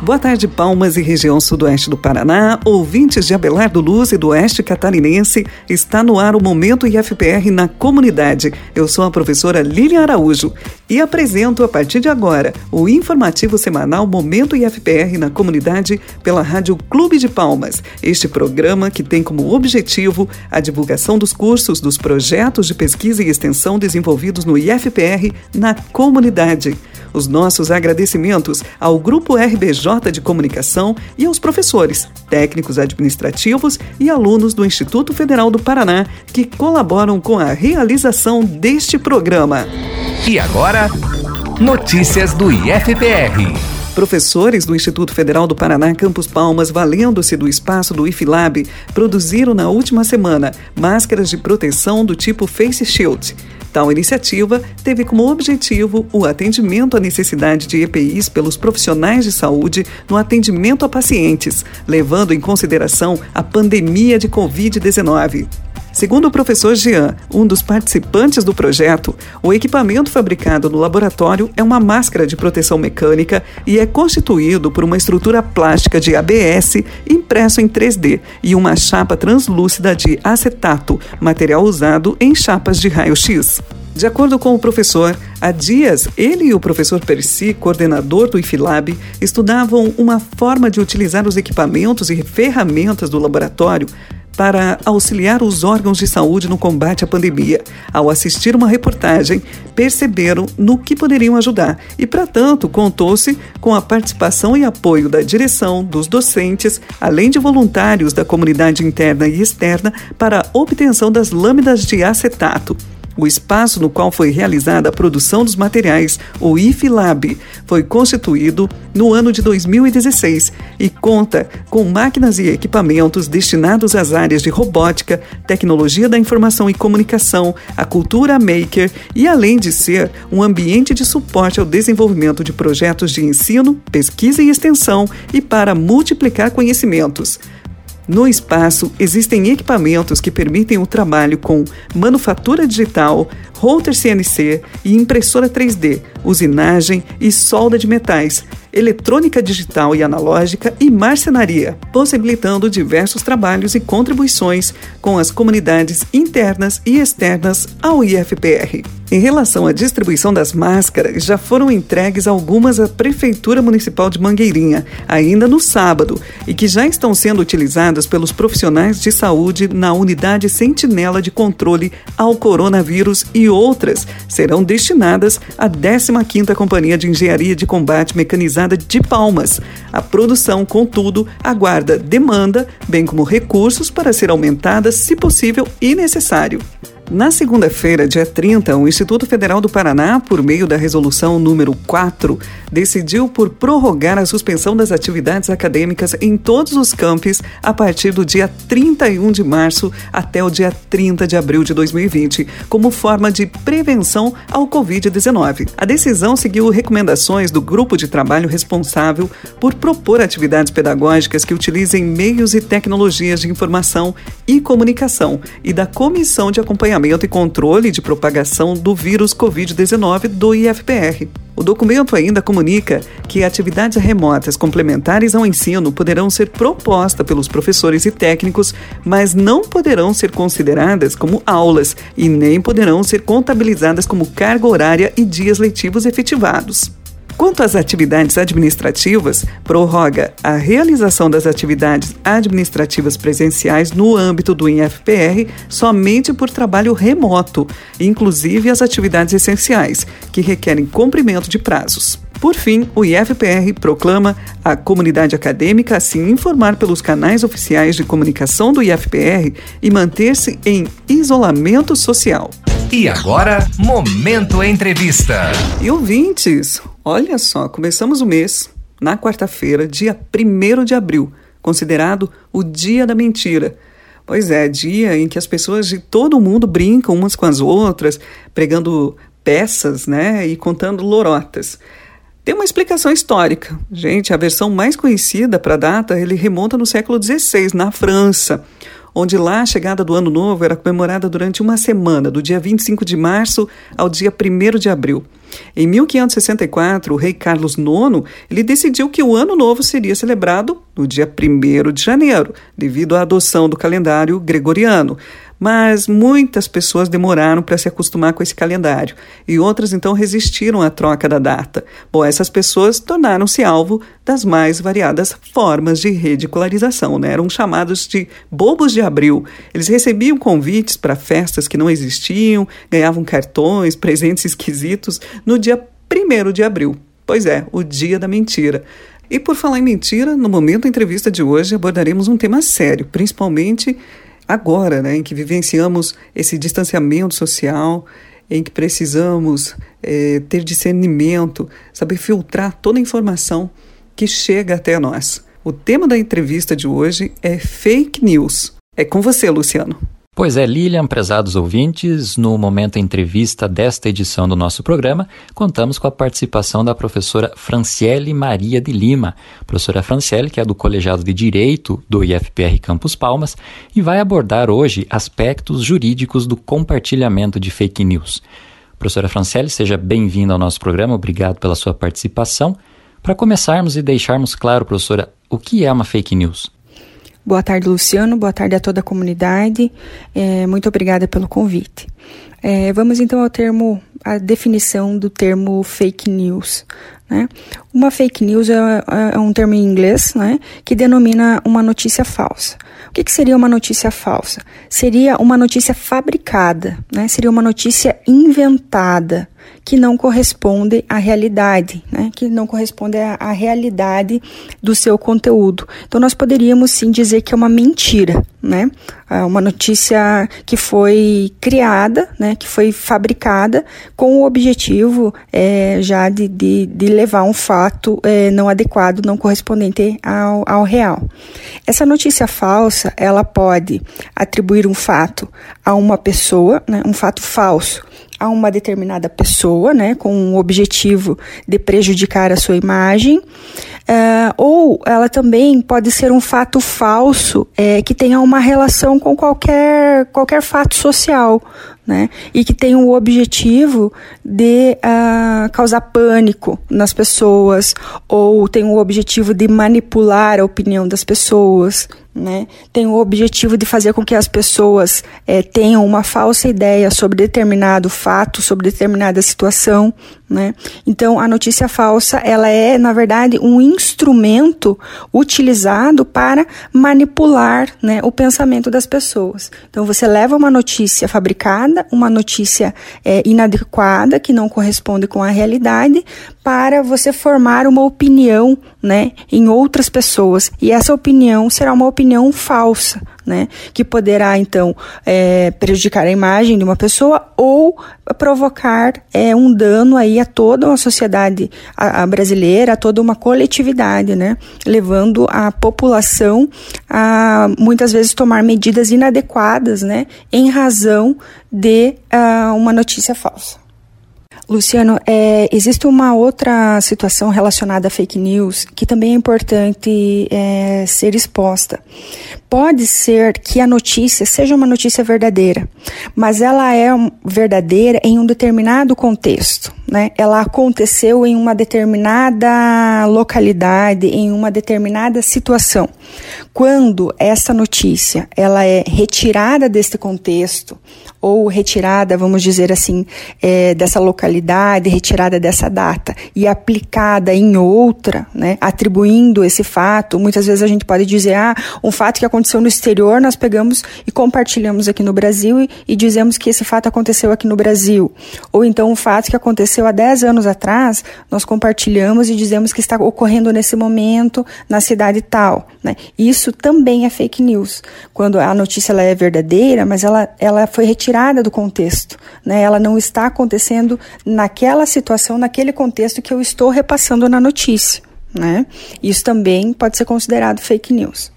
Boa tarde, Palmas e região sudoeste do Paraná, ouvintes de Abelardo Luz e do Oeste Catarinense. Está no ar o Momento IFPR na comunidade. Eu sou a professora Lilian Araújo e apresento a partir de agora o informativo semanal Momento IFPR na comunidade pela Rádio Clube de Palmas. Este programa que tem como objetivo a divulgação dos cursos, dos projetos de pesquisa e extensão desenvolvidos no IFPR na comunidade. Os nossos agradecimentos ao Grupo RBJ de Comunicação e aos professores, técnicos administrativos e alunos do Instituto Federal do Paraná que colaboram com a realização deste programa. E agora, notícias do IFPR. Professores do Instituto Federal do Paraná Campus Palmas, valendo-se do espaço do IFLAB, produziram na última semana máscaras de proteção do tipo Face Shield. Tal iniciativa teve como objetivo o atendimento à necessidade de EPIs pelos profissionais de saúde no atendimento a pacientes, levando em consideração a pandemia de Covid-19. Segundo o professor Jean, um dos participantes do projeto, o equipamento fabricado no laboratório é uma máscara de proteção mecânica e é constituído por uma estrutura plástica de ABS impresso em 3D e uma chapa translúcida de acetato, material usado em chapas de raio-x. De acordo com o professor, há dias ele e o professor Percy, coordenador do IFLAB, estudavam uma forma de utilizar os equipamentos e ferramentas do laboratório para auxiliar os órgãos de saúde no combate à pandemia. Ao assistir uma reportagem, perceberam no que poderiam ajudar e, para tanto, contou-se com a participação e apoio da direção, dos docentes, além de voluntários da comunidade interna e externa para a obtenção das lâminas de acetato. O espaço no qual foi realizada a produção dos materiais, o IFLAB, foi constituído no ano de 2016 e conta com máquinas e equipamentos destinados às áreas de robótica, tecnologia da informação e comunicação, a cultura maker e, além de ser um ambiente de suporte ao desenvolvimento de projetos de ensino, pesquisa e extensão e para multiplicar conhecimentos. No espaço, existem equipamentos que permitem o trabalho com manufatura digital, router CNC e impressora 3D, usinagem e solda de metais, eletrônica digital e analógica e marcenaria, possibilitando diversos trabalhos e contribuições com as comunidades internas e externas ao IFPR. Em relação à distribuição das máscaras, já foram entregues algumas à Prefeitura Municipal de Mangueirinha, ainda no sábado, e que já estão sendo utilizadas pelos profissionais de saúde na unidade Sentinela de Controle ao Coronavírus e outras serão destinadas à 15ª Companhia de Engenharia de Combate Mecanizada de Palmas. A produção, contudo, aguarda demanda, bem como recursos para ser aumentada se possível e necessário. Na segunda-feira, dia 30, o Instituto Federal do Paraná, por meio da resolução número 4, decidiu por prorrogar a suspensão das atividades acadêmicas em todos os campos a partir do dia 31 de março até o dia 30 de abril de 2020, como forma de prevenção ao Covid-19. A decisão seguiu recomendações do grupo de trabalho responsável por propor atividades pedagógicas que utilizem meios e tecnologias de informação e comunicação e da Comissão de Acompanhamento acompanhamento e controle de propagação do vírus Covid-19 do IFPR. O documento ainda comunica que atividades remotas complementares ao ensino poderão ser propostas pelos professores e técnicos, mas não poderão ser consideradas como aulas e nem poderão ser contabilizadas como carga horária e dias letivos efetivados. Quanto às atividades administrativas, prorroga a realização das atividades administrativas presenciais no âmbito do INFPR somente por trabalho remoto, inclusive as atividades essenciais, que requerem cumprimento de prazos. Por fim, o IFPR proclama a comunidade acadêmica a se informar pelos canais oficiais de comunicação do IFPR e manter-se em isolamento social. E agora, Momento Entrevista. E ouvintes, Olha só, começamos o mês na quarta-feira, dia 1 de abril, considerado o Dia da Mentira. Pois é, dia em que as pessoas de todo o mundo brincam umas com as outras, pregando peças, né, e contando lorotas. Tem uma explicação histórica. Gente, a versão mais conhecida para a data, ele remonta no século XVI, na França onde lá a chegada do Ano Novo era comemorada durante uma semana, do dia 25 de março ao dia 1 de abril. Em 1564, o rei Carlos IX ele decidiu que o Ano Novo seria celebrado no dia 1 de janeiro, devido à adoção do calendário gregoriano. Mas muitas pessoas demoraram para se acostumar com esse calendário e outras então resistiram à troca da data. Bom, essas pessoas tornaram-se alvo das mais variadas formas de ridicularização, né? Eram chamados de bobos de abril. Eles recebiam convites para festas que não existiam, ganhavam cartões, presentes esquisitos no dia 1 de abril. Pois é, o dia da mentira. E por falar em mentira, no momento da entrevista de hoje abordaremos um tema sério, principalmente agora, né, em que vivenciamos esse distanciamento social, em que precisamos é, ter discernimento, saber filtrar toda a informação que chega até nós. O tema da entrevista de hoje é fake news. É com você, Luciano. Pois é, Lilian, prezados ouvintes, no momento entrevista desta edição do nosso programa, contamos com a participação da professora Franciele Maria de Lima. Professora Franciele, que é do Colegiado de Direito do IFPR Campus Palmas, e vai abordar hoje aspectos jurídicos do compartilhamento de fake news. Professora Franciele, seja bem-vinda ao nosso programa, obrigado pela sua participação. Para começarmos e deixarmos claro, professora, o que é uma fake news? Boa tarde, Luciano. Boa tarde a toda a comunidade. É, muito obrigada pelo convite. É, vamos então ao termo, a definição do termo fake news. Né? Uma fake news é, é, é um termo em inglês né, que denomina uma notícia falsa. O que, que, seria uma notícia falsa? Seria uma notícia fabricada, né? seria uma notícia inventada que não corresponde à realidade, né? que não corresponde à, à realidade do seu conteúdo. Então, nós poderíamos sim dizer que é uma mentira, né? É uma notícia que foi criada, né? que foi fabricada com o objetivo é, já de, de, de, levar um fato é, não adequado, não correspondente ao, ao real. Essa notícia falsa, ela pode atribuir um fato a uma pessoa, né? um fato falso, a uma determinada pessoa, né, com o objetivo de prejudicar a sua imagem, uh, ou ela também pode ser um fato falso é, que tenha uma relação com qualquer, qualquer fato social, né? E que tem o objetivo de uh, causar pânico nas pessoas ou tem o objetivo de manipular a opinião das pessoas, né? Tem o objetivo de fazer com que as pessoas é, tenham uma falsa ideia sobre determinado fato, sobre determinada situação, né? Então, a notícia falsa, ela é, na verdade, um instrumento utilizado para manipular né, o pensamento das pessoas. Então, você leva uma notícia fabricada, uma notícia é, inadequada, que não corresponde com a realidade, para você formar uma opinião né, em outras pessoas. E essa opinião será uma opinião falsa, né, que poderá então é, prejudicar a imagem de uma pessoa ou provocar é, um dano aí a toda uma sociedade a, a brasileira, a toda uma coletividade, né, levando a população a muitas vezes tomar medidas inadequadas, né, em razão de uh, uma notícia falsa. Luciano, é, existe uma outra situação relacionada a fake news que também é importante é, ser exposta. Pode ser que a notícia seja uma notícia verdadeira, mas ela é verdadeira em um determinado contexto. Né? Ela aconteceu em uma determinada localidade, em uma determinada situação. Quando essa notícia ela é retirada deste contexto, ou retirada, vamos dizer assim, é, dessa localidade, retirada dessa data e aplicada em outra, né, atribuindo esse fato. Muitas vezes a gente pode dizer, ah, um fato que aconteceu no exterior, nós pegamos e compartilhamos aqui no Brasil e, e dizemos que esse fato aconteceu aqui no Brasil. Ou então um fato que aconteceu há 10 anos atrás, nós compartilhamos e dizemos que está ocorrendo nesse momento na cidade tal. Né? Isso também é fake news. Quando a notícia ela é verdadeira, mas ela, ela foi retirada retirada do contexto. Né? Ela não está acontecendo naquela situação, naquele contexto que eu estou repassando na notícia. Né? Isso também pode ser considerado fake news.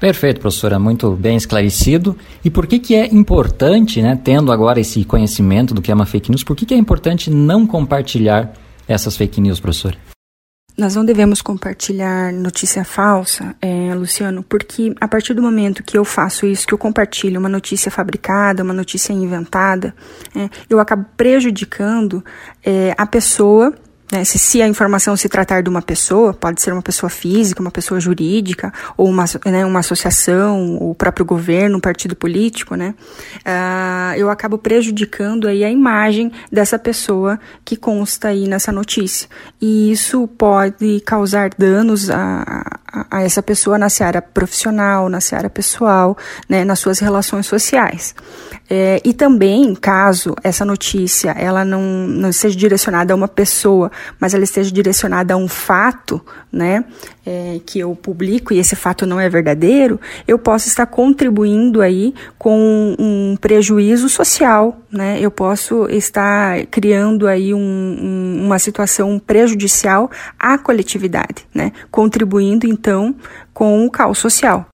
Perfeito, professora, muito bem esclarecido. E por que, que é importante, né, tendo agora esse conhecimento do que é uma fake news, por que, que é importante não compartilhar essas fake news, professora? nós não devemos compartilhar notícia falsa, é, Luciano, porque a partir do momento que eu faço isso, que eu compartilho uma notícia fabricada, uma notícia inventada, é, eu acabo prejudicando é, a pessoa né? Se, se, a informação se tratar de uma pessoa, pode ser uma pessoa física, uma pessoa jurídica, ou uma, né, uma associação, o próprio governo, um partido político, né? Uh, eu acabo prejudicando aí a imagem dessa pessoa que consta aí nessa notícia. E isso pode causar danos a, a, a essa pessoa na seara profissional, na seara pessoal, né, nas suas relações sociais. É, e também, caso essa notícia ela não, não seja direcionada a uma pessoa, mas ela esteja direcionada a um fato, né, é, que eu publico e esse fato não é verdadeiro, eu posso estar contribuindo aí com um prejuízo social, né, eu posso estar criando aí um, um, uma situação prejudicial à coletividade, né, contribuindo então com o caos social.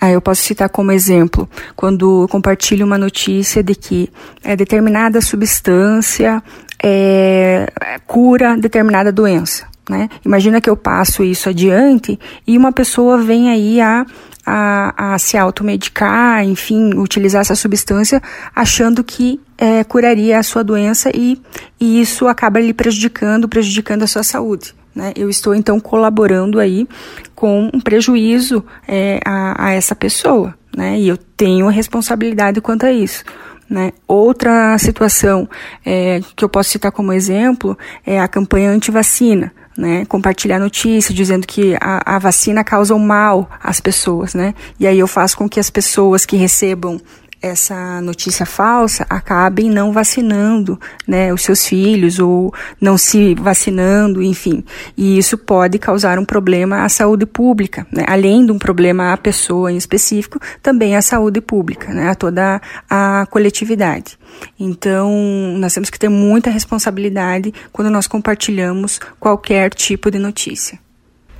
Ah, eu posso citar como exemplo quando compartilho uma notícia de que é, determinada substância é, cura determinada doença. Né? Imagina que eu passo isso adiante e uma pessoa vem aí a, a, a se automedicar, enfim, utilizar essa substância achando que é, curaria a sua doença e, e isso acaba lhe prejudicando, prejudicando a sua saúde. Né? Eu estou então colaborando aí com um prejuízo é, a, a, essa pessoa, né? E eu tenho responsabilidade quanto a isso. Né? Outra situação é, que eu posso citar como exemplo é a campanha anti-vacina. Né, compartilhar notícia dizendo que a, a vacina causa o mal às pessoas, né? E aí eu faço com que as pessoas que recebam essa notícia falsa acabem não vacinando né, os seus filhos ou não se vacinando, enfim. E isso pode causar um problema à saúde pública, né? além de um problema à pessoa em específico, também à saúde pública, né? a toda a coletividade. Então, nós temos que ter muita responsabilidade quando nós compartilhamos qualquer tipo de notícia.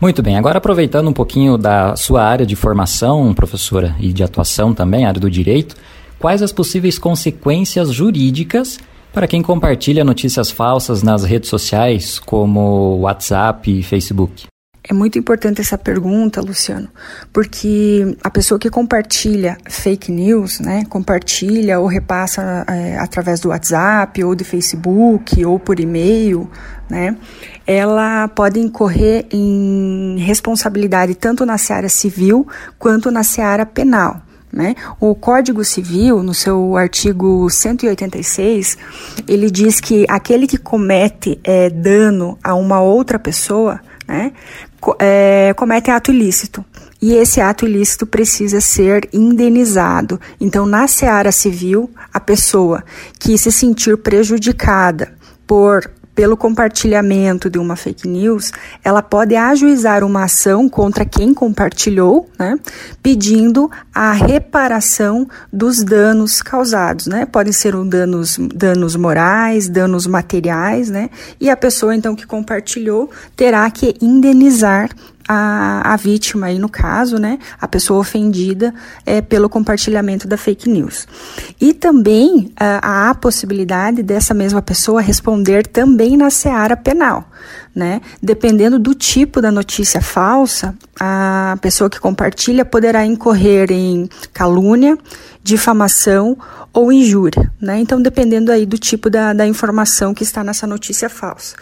Muito bem, agora aproveitando um pouquinho da sua área de formação, professora, e de atuação também, área do direito, quais as possíveis consequências jurídicas para quem compartilha notícias falsas nas redes sociais, como WhatsApp e Facebook? É muito importante essa pergunta, Luciano, porque a pessoa que compartilha fake news, né, compartilha ou repassa é, através do WhatsApp ou de Facebook ou por e-mail, né, ela pode incorrer em responsabilidade tanto na seara civil quanto na seara penal. Né? O Código Civil, no seu artigo 186, ele diz que aquele que comete é, dano a uma outra pessoa né, é, comete ato ilícito. E esse ato ilícito precisa ser indenizado. Então, na seara civil, a pessoa que se sentir prejudicada por pelo compartilhamento de uma fake news, ela pode ajuizar uma ação contra quem compartilhou, né, pedindo a reparação dos danos causados, né? Podem ser danos, danos morais, danos materiais, né? E a pessoa então que compartilhou terá que indenizar a, a vítima aí no caso, né, a pessoa ofendida é, pelo compartilhamento da fake news. E também há a possibilidade dessa mesma pessoa responder também na seara penal, né? Dependendo do tipo da notícia falsa, a pessoa que compartilha poderá incorrer em calúnia, difamação ou injúria, né? Então, dependendo aí do tipo da, da informação que está nessa notícia falsa.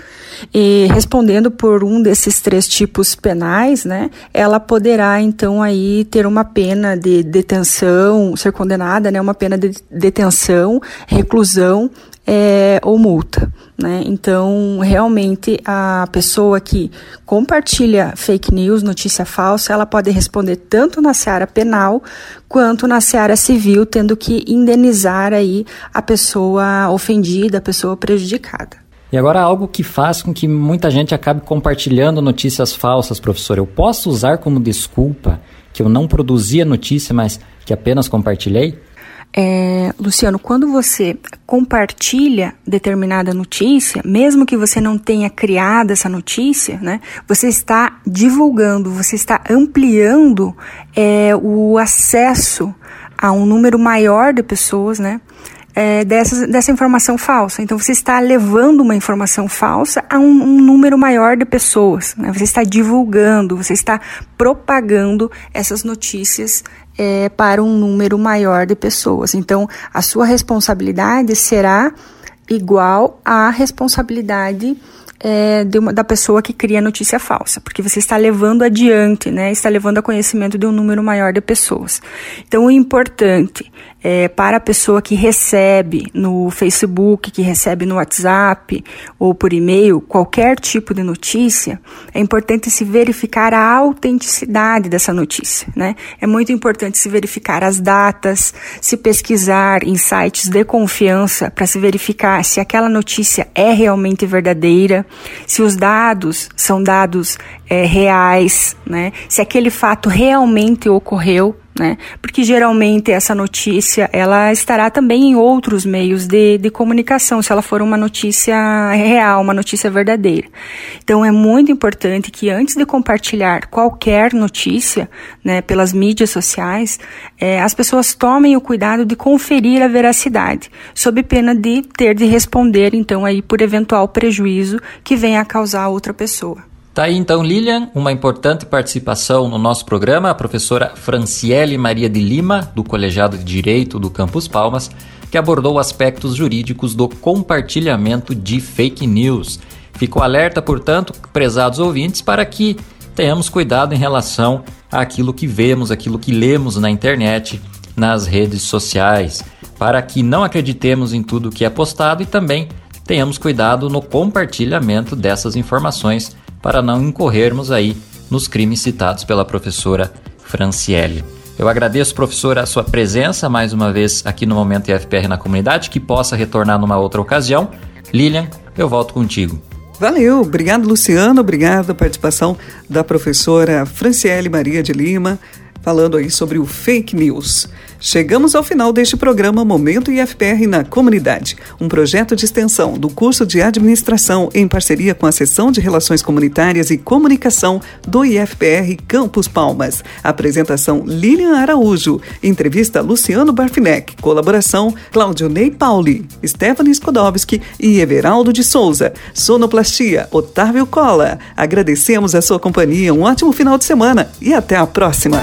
E respondendo por um desses três tipos penais, né? Ela poderá, então, aí ter uma pena de detenção, ser condenada, né? Uma pena de detenção, reclusão é, ou multa. Né? Então, realmente, a pessoa que compartilha fake news, notícia falsa, ela pode responder tanto na seara penal quanto na seara civil, tendo que indenizar aí a pessoa ofendida, a pessoa prejudicada. E agora algo que faz com que muita gente acabe compartilhando notícias falsas, professor. Eu posso usar como desculpa que eu não produzi a notícia, mas que apenas compartilhei? É, Luciano, quando você compartilha determinada notícia, mesmo que você não tenha criado essa notícia, né, você está divulgando, você está ampliando é, o acesso a um número maior de pessoas, né, é, dessa, dessa informação falsa. Então, você está levando uma informação falsa a um, um número maior de pessoas. Né? Você está divulgando, você está propagando essas notícias é, para um número maior de pessoas. Então, a sua responsabilidade será igual à responsabilidade é, uma, da pessoa que cria notícia falsa, porque você está levando adiante, né, está levando a conhecimento de um número maior de pessoas. Então, o importante é, para a pessoa que recebe no Facebook, que recebe no WhatsApp ou por e-mail qualquer tipo de notícia, é importante se verificar a autenticidade dessa notícia. Né? É muito importante se verificar as datas, se pesquisar em sites de confiança para se verificar se aquela notícia é realmente verdadeira, se os dados são dados é, reais, né? se aquele fato realmente ocorreu né? Porque geralmente essa notícia ela estará também em outros meios de, de comunicação, se ela for uma notícia real, uma notícia verdadeira. Então é muito importante que antes de compartilhar qualquer notícia, né, pelas mídias sociais, é, as pessoas tomem o cuidado de conferir a veracidade, sob pena de ter de responder então aí por eventual prejuízo que venha a causar a outra pessoa. Tá aí então, Lilian, uma importante participação no nosso programa, a professora Franciele Maria de Lima, do Colegiado de Direito do Campus Palmas, que abordou aspectos jurídicos do compartilhamento de fake news. Ficou alerta, portanto, prezados ouvintes, para que tenhamos cuidado em relação àquilo que vemos, aquilo que lemos na internet, nas redes sociais, para que não acreditemos em tudo que é postado e também tenhamos cuidado no compartilhamento dessas informações para não incorrermos aí nos crimes citados pela professora Franciele. Eu agradeço, professora, a sua presença mais uma vez aqui no Momento IFPR na comunidade, que possa retornar numa outra ocasião. Lilian, eu volto contigo. Valeu, obrigado Luciano, obrigado a participação da professora Franciele Maria de Lima, falando aí sobre o fake news. Chegamos ao final deste programa Momento IFPR na Comunidade, um projeto de extensão do curso de administração em parceria com a Seção de Relações Comunitárias e Comunicação do IFPR Campus Palmas. Apresentação Lilian Araújo, entrevista Luciano Barfinec, colaboração Cláudio Ney Pauli, Stephanie Skodowski e Everaldo de Souza. Sonoplastia Otávio Cola. Agradecemos a sua companhia, um ótimo final de semana e até a próxima.